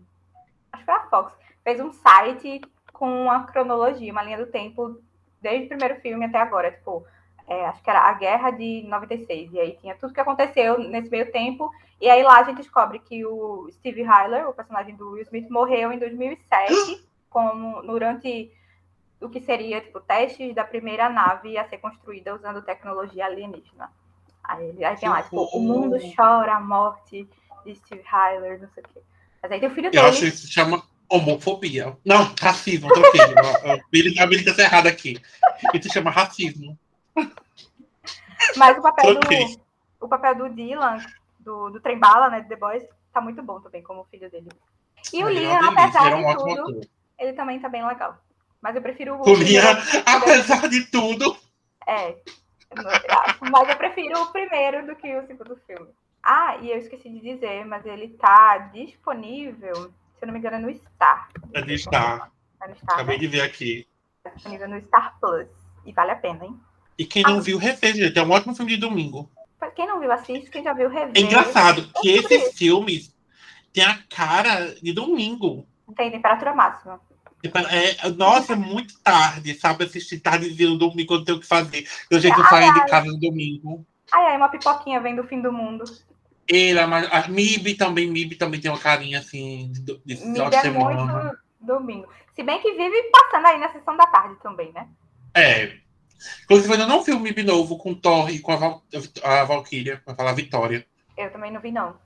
Acho que foi a Fox, fez um site com uma cronologia, uma linha do tempo, desde o primeiro filme até agora. Tipo, é, acho que era a guerra de 96. E aí tinha tudo que aconteceu nesse meio tempo. E aí lá a gente descobre que o Steve Hyler, o personagem do Will Smith, morreu em 2007, como durante o que seria tipo testes da primeira nave a ser construída usando tecnologia alienígena. Aí, aí tem lá, tipo, o mundo chora a morte de Steve Hyler, não sei o quê. Mas aí tem o filho Eu dele. acho que isso se chama homofobia. Não, racismo, ó, Billy- a errada aqui. Isso se chama racismo. Mas o papel Troquei. do, o papel do Dylan, do, do Trembala, né, de The Boys, tá muito bom também, como filho dele. E o é Liam, delícia, apesar é de tudo, ele também tá bem legal. Mas eu prefiro o O Liam, primeiro- apesar de tudo, É. Mas eu prefiro o primeiro do que o segundo filme. Ah, e eu esqueci de dizer, mas ele tá disponível, se eu não me engano, é no Star. ele está. Tá no Star, Acabei né? de ver aqui. Tá disponível no Star Plus. E vale a pena, hein? E quem não viu, rever, gente. É um ótimo filme de domingo. Pra Quem não viu, assiste. Quem já viu, revê. É engraçado que esses filmes têm a cara de domingo. Tem temperatura máxima. É- nossa, é muito tarde, sabe? Assistir tardezinho no domingo quando tem o que fazer. Do jeito que eu saí de casa no domingo. Ai, ai, uma pipoquinha vem do fim do mundo. Ele, a, a Mib também, Mib também tem uma carinha assim de, de é semana. muito domingo. Se bem que vive passando aí na sessão da tarde também, né? É. Inclusive, eu ainda não vi o Mib novo com Thor e com a, Val, a Valkyria, pra falar Vitória. Eu também não vi, não.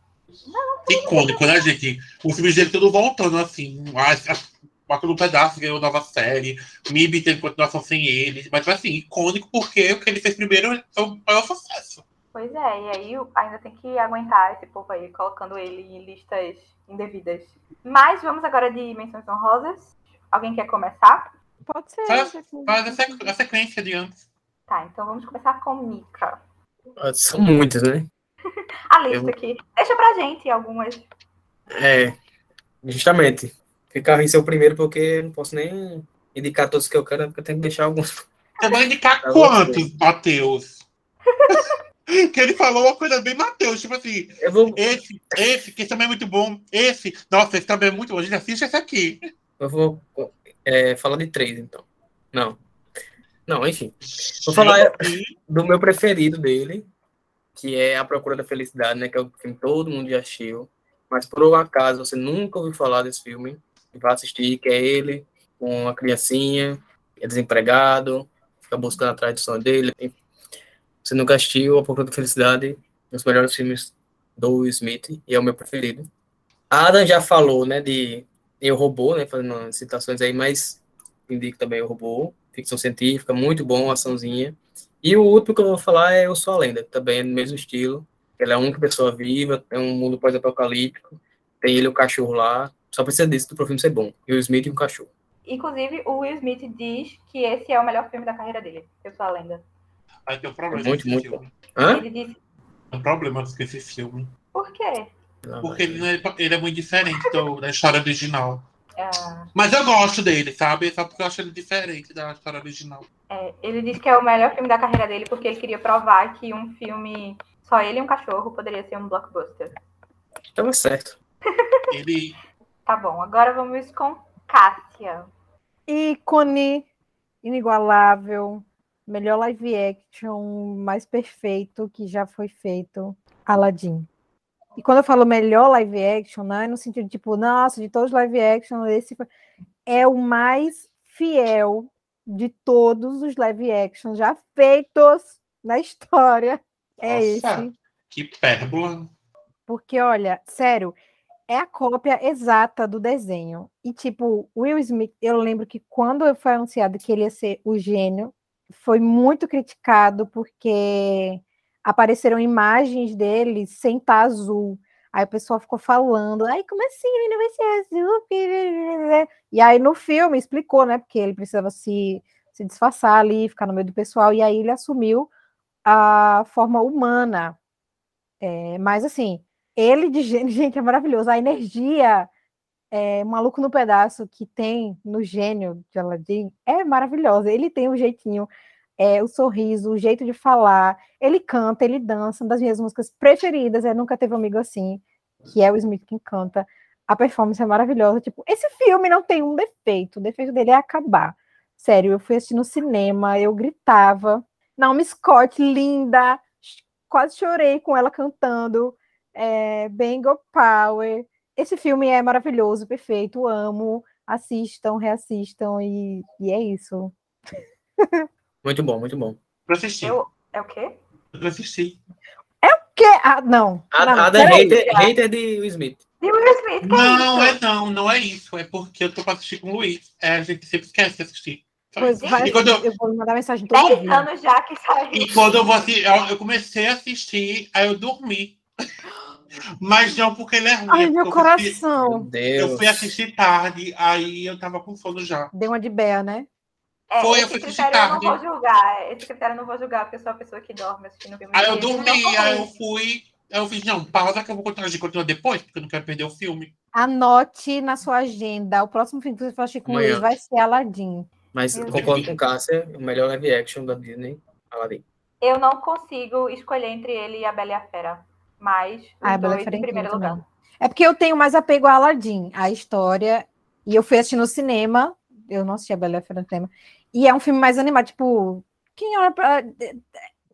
Icônico, né, gente? Os filmes dele tudo voltando assim. Marco do Pedaço ganhou nova série. Mib teve continuação sem ele. Mas, assim, icônico porque o que ele fez primeiro é o maior sucesso. Pois é, e aí ainda tem que aguentar esse povo aí, colocando ele em listas indevidas. Mas vamos agora de menções honrosas. Alguém quer começar? Pode ser. Faz- Faz a, sequ- a sequência de antes. Tá, então vamos começar com Mika. São muitas, né? A lista Eu- aqui. Deixa pra gente algumas. É, justamente. Ficar em ser o primeiro porque eu não posso nem indicar todos que eu quero, porque eu tenho que deixar alguns. Você vai indicar quantos, Matheus? que ele falou uma coisa bem Matheus, tipo assim, Eu vou, esse, esse, que esse também é muito bom. Esse, nossa, esse também é muito bom. A gente assiste esse aqui. eu vou é, falar de três, então. Não. Não, enfim. Vou falar do meu preferido dele, que é A Procura da Felicidade, né? Que é o filme que todo mundo já assistiu. Mas por um acaso você nunca ouviu falar desse filme, vai assistir, que é ele com uma criancinha, é desempregado, fica buscando a tradição dele. Você nunca assistiu A Procura da Felicidade, um dos melhores filmes do Will Smith, e é o meu preferido. Adam já falou, né, de Eu Robô, né, fazendo citações aí, mas indico também O Robô, ficção científica, muito bom, açãozinha. E o último que eu vou falar é Eu Sou a Lenda, também é do mesmo estilo. Ele é a única pessoa viva, é um mundo pós-apocalíptico, tem ele e o cachorro lá, só precisa disso pro filme ser bom. E o Smith e o cachorro. Inclusive, o Will Smith diz que esse é o melhor filme da carreira dele. Eu sou a lenda. Aí tem um problema Muito, muito filme. Hã? Ele disse, Tem um problema com esse filme. por quê? Porque ele, não é, ele é muito diferente do- da história original. Ah, Mas eu gosto dele, sabe? Só porque eu acho ele diferente da história original. é, ele disse que é o melhor filme da carreira dele porque ele queria provar que um filme só ele e um cachorro poderia ser um blockbuster. Tava certo. Ele. Tá bom, agora vamos com Cássia. ícone, inigualável, melhor live action, mais perfeito que já foi feito, Aladdin. E quando eu falo melhor live action, não é no sentido tipo, nossa, de todos os live action, esse foi- é o mais fiel de todos os live action já feitos na história. É Nossa. esse. Que pérbola. Porque, olha, sério, é a cópia exata do desenho. E, tipo, Will Smith, eu lembro que quando foi anunciado que ele ia ser o gênio, foi muito criticado porque apareceram imagens dele sem estar azul. Aí o pessoal ficou falando, ai, como assim ele não vai ser azul? E aí no filme explicou, né? Porque ele precisava se, se disfarçar ali, ficar no meio do pessoal, e aí ele assumiu a forma humana. É, mas assim, ele de gente, é maravilhoso. A energia é, maluco no pedaço que tem no gênio de Aladdin é maravilhosa. Ele tem um jeitinho, é, o sorriso, o jeito de falar. Ele canta, ele dança. Uma das minhas músicas preferidas é Nunca Teve um Amigo Assim, que é o Smith quem canta. A performance é maravilhosa. Tipo, esse filme não tem um defeito. O defeito dele é acabar. Sério, eu fui assistir no cinema, eu gritava. Naomi Scott, linda. Quase chorei com ela cantando. É, Bengal Power. Esse filme é maravilhoso, perfeito, amo. Assistam, reassistam e, e é isso. Muito bom, muito bom. Pra assistir. Eu, é o quê? Pra assistir. Que? Ah, não. A, não, a Adam é hater, hater de Will Smith. E o Will Smith, que Não, é é isso? não, não é isso. É porque eu tô pra assistir com o Luiz. É, a gente sempre esquece de assistir. Pois vai, E quando eu, eu vou mandar mensagem todo Dez dia. anos já que saiu. E quando eu vou assistir, eu, eu comecei a assistir, aí eu dormi. Mas não porque ele é ruim. Ai, é meu porque eu fui- coração. Meu Deus. Eu fui assistir tarde, aí eu tava com sono já. Deu uma de Bea, né? É, Foi, eu esse fui assistir critério eu não tarde. vou julgar. Esse critério eu não vou julgar, porque eu sou a pessoa que dorme assistindo filme. Aí eu dormi, aí eu fui. Aí eu fiz, não, pausa que eu vou continuar, a gente continua depois, porque eu não quero perder o filme. Anote na sua agenda. O próximo filme que você for assistir com o Amanhã. Luiz vai ser Aladdin. Mas Meu concordo com Cássia, o melhor live action da Disney, Aladdin. Eu não consigo escolher entre ele e a Bela e a Fera. Mas Ah, a Bela a dois Fera é em primeiro lugar. É porque eu tenho mais apego a Aladdin, a história. E eu fui assistir no cinema. Eu não assisti a Bela e a Fera no cinema. E é um filme mais animado. Tipo, quem olha pra-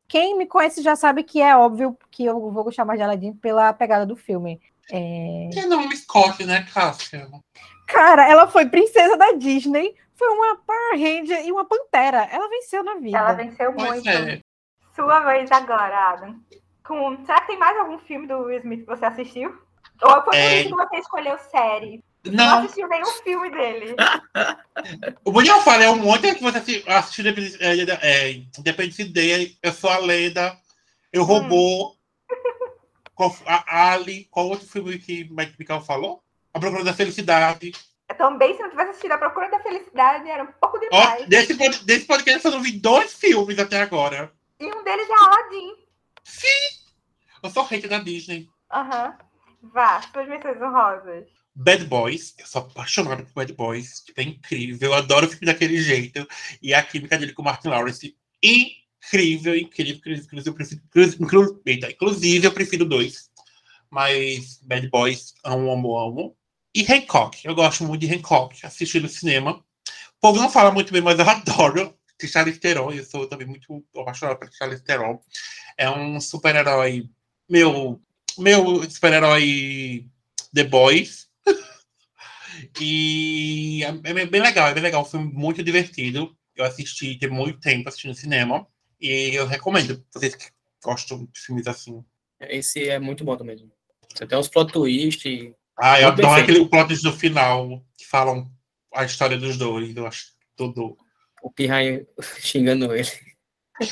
Quem me conhece já sabe que é óbvio que eu vou gostar mais de Aladdin pela pegada do filme. É, Tem nome Scott, né, Cássia? Cara, ela foi princesa da Disney, foi uma Power Ranger e uma Pantera. Ela venceu na vida. Ela venceu Pois muito. é. Sua vez agora, Adam. Com... Será que tem mais algum filme do Will Smith que você assistiu? Ou foi por É. isso que você escolheu série? Não, Não, assistiu nenhum filme dele. o Bonito eu falei um monte que você assi- assistiu é, é, Independence Day, Eu Sou a Lenda, Eu Robô, qual- a Ali, qual outro filme que Mike Michael falou? A Procura da Felicidade. Eu também, se não tivesse assistido A Procura da Felicidade, era um pouco Ó, demais. desse, pod- desse podcast eu não vi dois filmes até agora. E um deles é Aladdin. Eu sou hater da Disney. Aham. Vá, suas menções honrosas. Bad Boys, eu sou apaixonado por Bad Boys, tipo, é incrível, eu adoro o filme daquele jeito. E a química dele com o Martin Lawrence, incrível, incrível, inclusive, eu prefiro, inclu- inclu- eita, inclusive eu prefiro dois. Mas Bad Boys, amo, amo, amo. E Hancock, eu gosto muito de Hancock, assisti no cinema. O povo não fala muito bem, mas eu adoro. Charlize Theron, eu sou também muito apaixonado por Charlize Theron. É um super-herói, meu, meu super-herói The Boys. E é bem legal, é bem legal. Foi muito divertido. Eu assisti tem muito tempo assistindo cinema. E eu recomendo. Vocês que gostam de filmes assim. Esse é muito bom também. Você tem uns plot twist. e- Ah, eu Muito adoro perfeito. aquele plot twist no final que falam a história dos dois. Eu acho tudo. O Pirraia xingando ele.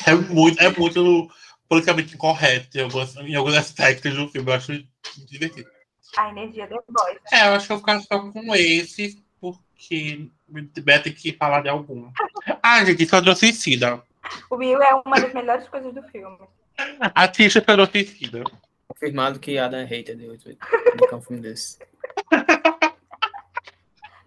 É muito, é muito politicamente incorreto em alguns, em alguns aspectos do filme. Eu acho muito divertido. A energia The Boys. É, eu acho que eu vou ficar só com esse, porque vai ter que falar de algum. Ah, gente, Esquadrão Suicida. O Will é uma das melhores coisas do filme. Assista Esquadrão Suicida. Confirmado que Adam é hater de hoje. indicar um filme desse.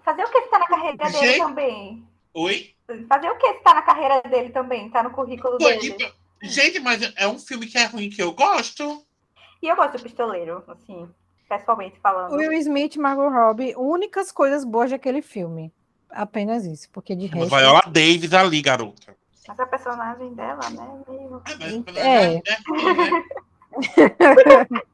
Fazer o que está na carreira dele Gente. também? Oi? Fazer o que está na carreira dele também? Tá no currículo Pô, dele. e- gente, mas é um filme que é ruim que eu gosto. E eu gosto do pistoleiro, assim, pessoalmente falando. Will Smith, Margot Robbie, únicas coisas boas daquele filme. Apenas isso, porque de resto. Viola Davis ali, garota. Mas a personagem dela, né? Meio... É, É. é né?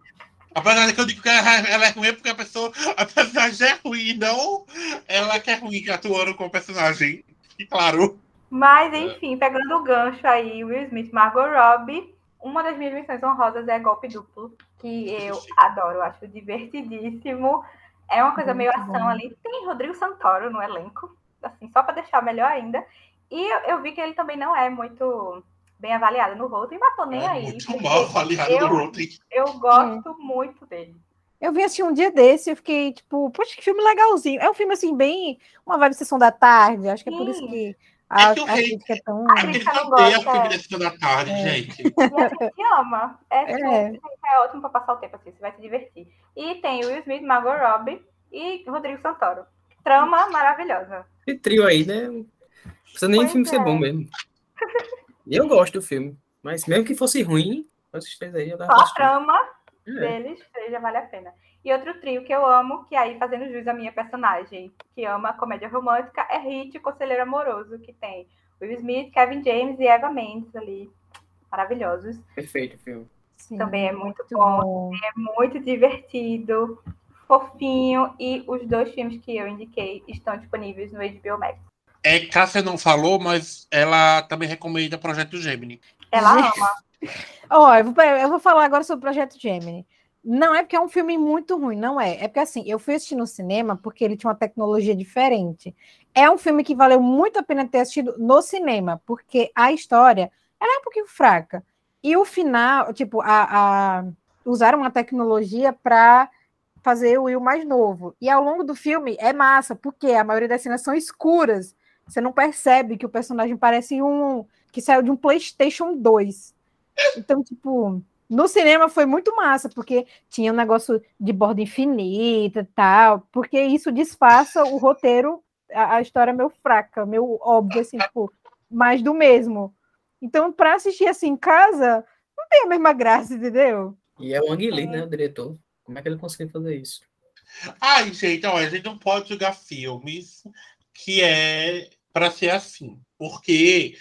Apesar de que eu digo que ela, ela é ruim é porque a pessoa, a personagem é ruim, não ela que é ruim atuando com o personagem. E claro. Mas, enfim, pegando o gancho aí, Will Smith, Margot Robbie, uma das minhas missões honrosas é golpe duplo, que eu adoro, acho divertidíssimo. É uma coisa meio Muito ação bom. ali. Tem Rodrigo Santoro no elenco, assim, só para deixar melhor ainda. E eu, eu vi que ele também não é muito bem avaliado no Rotten, mas tô nem é aí. muito mal avaliado eu- no Rotten. Eu gosto muito dele. Eu vi assistir um dia desse e eu fiquei, tipo, poxa, que filme legalzinho. É um filme, assim, bem. Uma vibe sessão da tarde. Acho que é por isso que a, É que o a rei- é tão. A crítica não que odeia gosta, filme é. da tarde, É. gente. E a gente ama. É, tipo, É. é ótimo para passar o tempo, assim, você vai se divertir. E tem Will Smith, Margot Robbie e Rodrigo Santoro. Trama maravilhosa. Esse trio aí, né? Não precisa nem o filme ser é. bom mesmo. E eu gosto do filme. Mas mesmo que fosse ruim, esses três aí eu dava Só a trama É. deles já vale a pena. E outro trio que eu amo, que aí fazendo jus à minha personagem, que ama comédia romântica, é Hit, o Conselheiro Amoroso, que tem Will Smith, Kevin James e Eva Mendes ali. Maravilhosos. Perfeito o filme. Sim, Também é muito muito bom. bom. É muito divertido, fofinho. E os dois filmes que eu indiquei estão disponíveis no HBO Max. É, Cássia não falou, mas ela também recomenda Projeto Gemini. Ela ama. Ó, eu vou, eu vou falar agora sobre o Projeto Gemini. Não é porque é um filme muito ruim, não é. É porque assim, eu fui assistir no cinema porque ele tinha uma tecnologia diferente. É um filme que valeu muito a pena ter assistido no cinema, porque a história ela é um pouquinho fraca. E o final, tipo, a, a- usaram uma tecnologia para fazer o Will mais novo. E ao longo do filme é massa, porque a maioria das cenas são escuras. Você não percebe que o personagem parece um que saiu de um PlayStation 2. Então, tipo, no cinema foi muito massa, porque tinha um negócio de borda infinita e tal, porque isso disfarça o roteiro, a, a história é meio fraca, meio óbvio, assim, tipo, mais do mesmo. Então, para assistir assim em casa, não tem a mesma graça, entendeu? E é o Ang Lee, né, o diretor. Como é que ele conseguiu fazer isso? Ai, gente, olha, a gente não pode julgar filmes que é pra ser assim. Porque,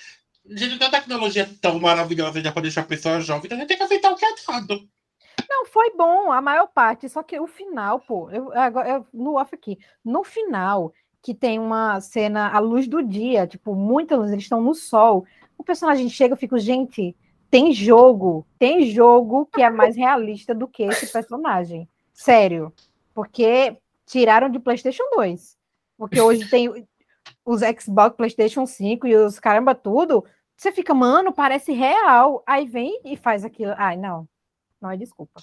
gente, a tecnologia é tão maravilhosa já pra deixar a pessoa jovem, então a gente tem que aceitar o que é dado. Não, foi bom a maior parte, só que o final, pô, eu, agora, eu, no off aqui, no final, que tem uma cena à luz do dia, tipo, muita luz, eles estão no sol, o personagem chega, eu fico, gente, tem jogo, tem jogo que é mais realista do que esse personagem. Sério. Porque tiraram de PlayStation 2. Porque hoje tem os Xbox, PlayStation 5 e os caramba tudo. Você fica, mano, parece real. Aí vem e faz aquilo. Ai, não. Não é desculpa.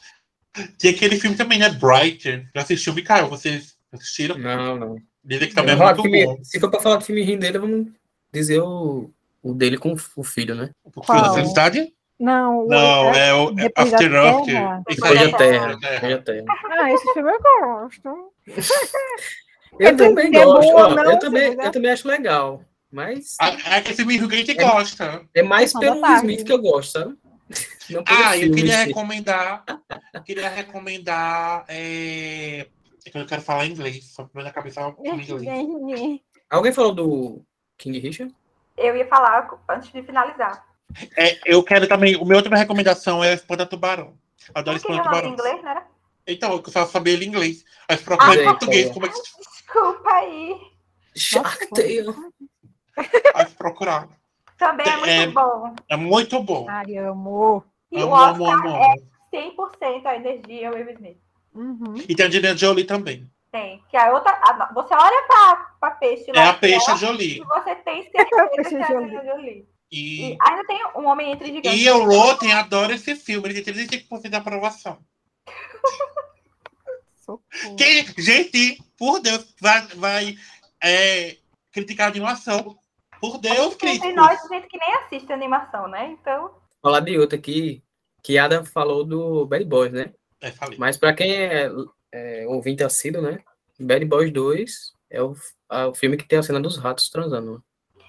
Tem aquele filme também, né? Brighter. Já assistiu, Mikael? Vocês assistiram? Não, não. Dizem que também é Vamos falar muito filme- bom. se for pra falar de filme rindo dele, vamos dizer o, o dele com o filho, né? O Filho da? Felicidade? Não, o- Não, é o é Depois da After. Isso Depois da a Terra. Hoje a Terra. Ah, esse filme eu gosto. Eu também é gosto. ó, não, eu, também, eu também acho legal. Mas Ah, É aquele filme que a gente É- gosta. é mais pelo Will tarde. Smith que eu gosto, sabe? Ah, eu queria em recomendar. eu queria recomendar. É... é que eu quero falar em inglês. Só pra minha cabeça falar em inglês. Alguém falou do King Richard? Eu ia falar antes de finalizar. É, eu quero também. O meu outra recomendação é Espanta Tubarão. Adoro Como que é Espanta o nome em Tubarão. inglês, né? Então, eu só sabia ele em inglês. Mas procura em Ah, português tá. como é que Desculpa aí. Tale. vai procurar. Também é muito É- bom. É muito bom. Ai, amor. E Amo, o amo, Oscar amo, é amo. 100% a energia Will Smith. Uhum. E tem a Angelina Jolie também. Tem. Que a outra. a- você olha pra, pra peixe É lá a Peixe fora, Jolie. e você tem certeza Peixe que é a Jolie. Angelina Jolie. E, E ainda tem um homem entre gigantes. e o Rotten adora esse filme. Ele tem 35% de aprovação. Socorro. Quem, gente, por Deus, vai, vai é, criticar a animação. Por Deus, Tem críticos. nós, gente que nem assiste animação, né? Então, Falar de outra aqui, que Adam falou do Bad Boys, né? É, falei. Mas pra quem é, é ouvinte assíduo, né? Bad Boys 2 é o, é o filme que tem a cena dos ratos transando. né?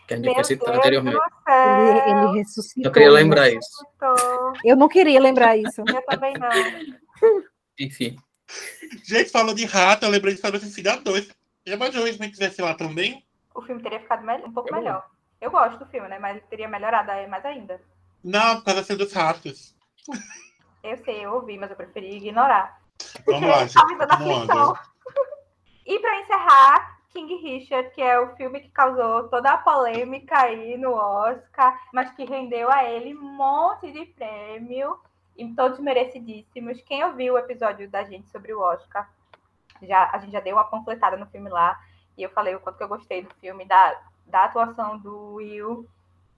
Que a gente tinha citado do anteriormente. Ele, ele ressuscitou. Eu queria né? lembrar isso. Eu não queria lembrar isso. Eu também não. Enfim. Gente, falou de rato, eu lembrei de Final Fantasy 2. Já imaginou se tivesse lá também? O filme teria ficado um pouco Eu melhor. Eu gosto do filme, né? Mas teria melhorado mais ainda. Não, por causa da cena dos ratos. Eu sei, eu ouvi, mas eu preferi ignorar. Vamos lá, gente. Tá. E para encerrar, King Richard, que é o filme que causou toda a polêmica aí no Oscar, mas que rendeu a ele um monte de prêmio, e todos merecidíssimos. Quem ouviu o episódio da gente sobre o Oscar, já, a gente já deu uma panfletada no filme lá, e eu falei o quanto que eu gostei do filme, da, da atuação do Will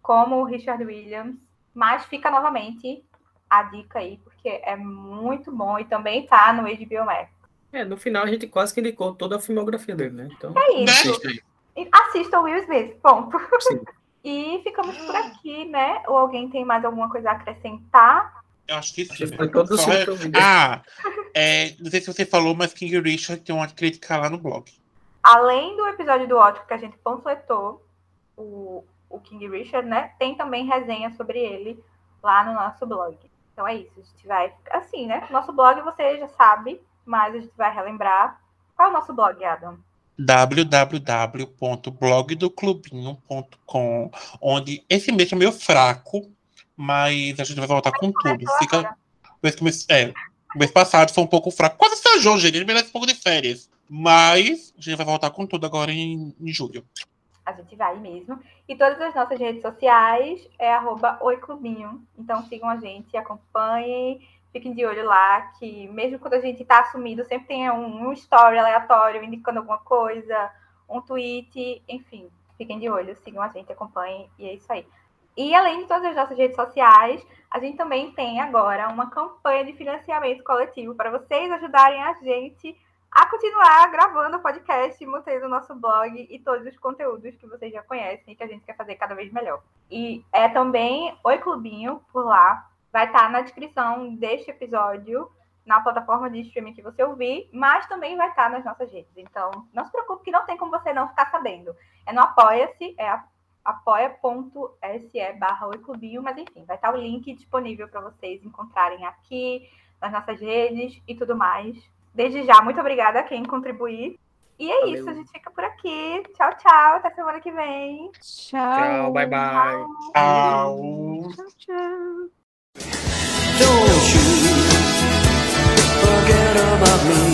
como o Richard Williams, mas fica novamente a dica aí, porque é muito bom e também tá no HBO Max. É, no final a gente quase que indicou toda a filmografia dele, né? Então, É isso. assista aí. E Assista o Will Smith, ponto. Sim. E ficamos por aqui, né? Ou alguém tem mais alguma coisa a acrescentar? Eu acho que Acho sim. que foi todo Só é- vi. Ah, é, não sei se você falou, mas King Richard tem uma crítica lá no blog. Além do episódio do Ótico que a gente panfletou, o, o King Richard, né? Tem também resenha sobre ele lá no nosso blog. Então é isso, a gente vai. Assim, né? Nosso blog você já sabe, mas a gente vai relembrar. Qual é o nosso blog, Adam? www.blogdoclubinho.com onde esse mês é meio fraco, mas a gente vai voltar com tudo. Fica, é, mês passado foi um pouco fraco. Quase João, gente. Ele merece um pouco de férias. Mas a gente vai voltar com tudo agora em, em julho. A gente vai mesmo. E todas as nossas redes sociais é arroba oiclubinho. Então sigam a gente, acompanhem, fiquem de olho lá, que mesmo quando a gente tá assumido, sempre tem um, um story aleatório indicando alguma coisa, um tweet, enfim. Fiquem de olho, sigam a gente, acompanhem, e é isso aí. E além de todas as nossas redes sociais, a gente também tem agora uma campanha de financiamento coletivo para vocês ajudarem a gente a continuar gravando o podcast, mantendo o nosso blog e todos os conteúdos que vocês já conhecem e que a gente quer fazer cada vez melhor. E é também Oi Clubinho por lá. Vai estar na descrição deste episódio, na plataforma de streaming que você ouvir, mas também vai estar nas nossas redes. Então, não se preocupe que não tem como você não ficar sabendo. É no Apoia-se, é apoia.se barra oiclubinho, mas enfim, vai estar o link disponível para vocês encontrarem aqui, nas nossas redes e tudo mais. Desde já, muito obrigada a quem contribuir. E é Valeu. isso, a gente fica por aqui. Tchau, tchau. Até semana que vem. Tchau. Tchau, bye, bye. Tchau. Tchau, tchau. Don't you forget about me.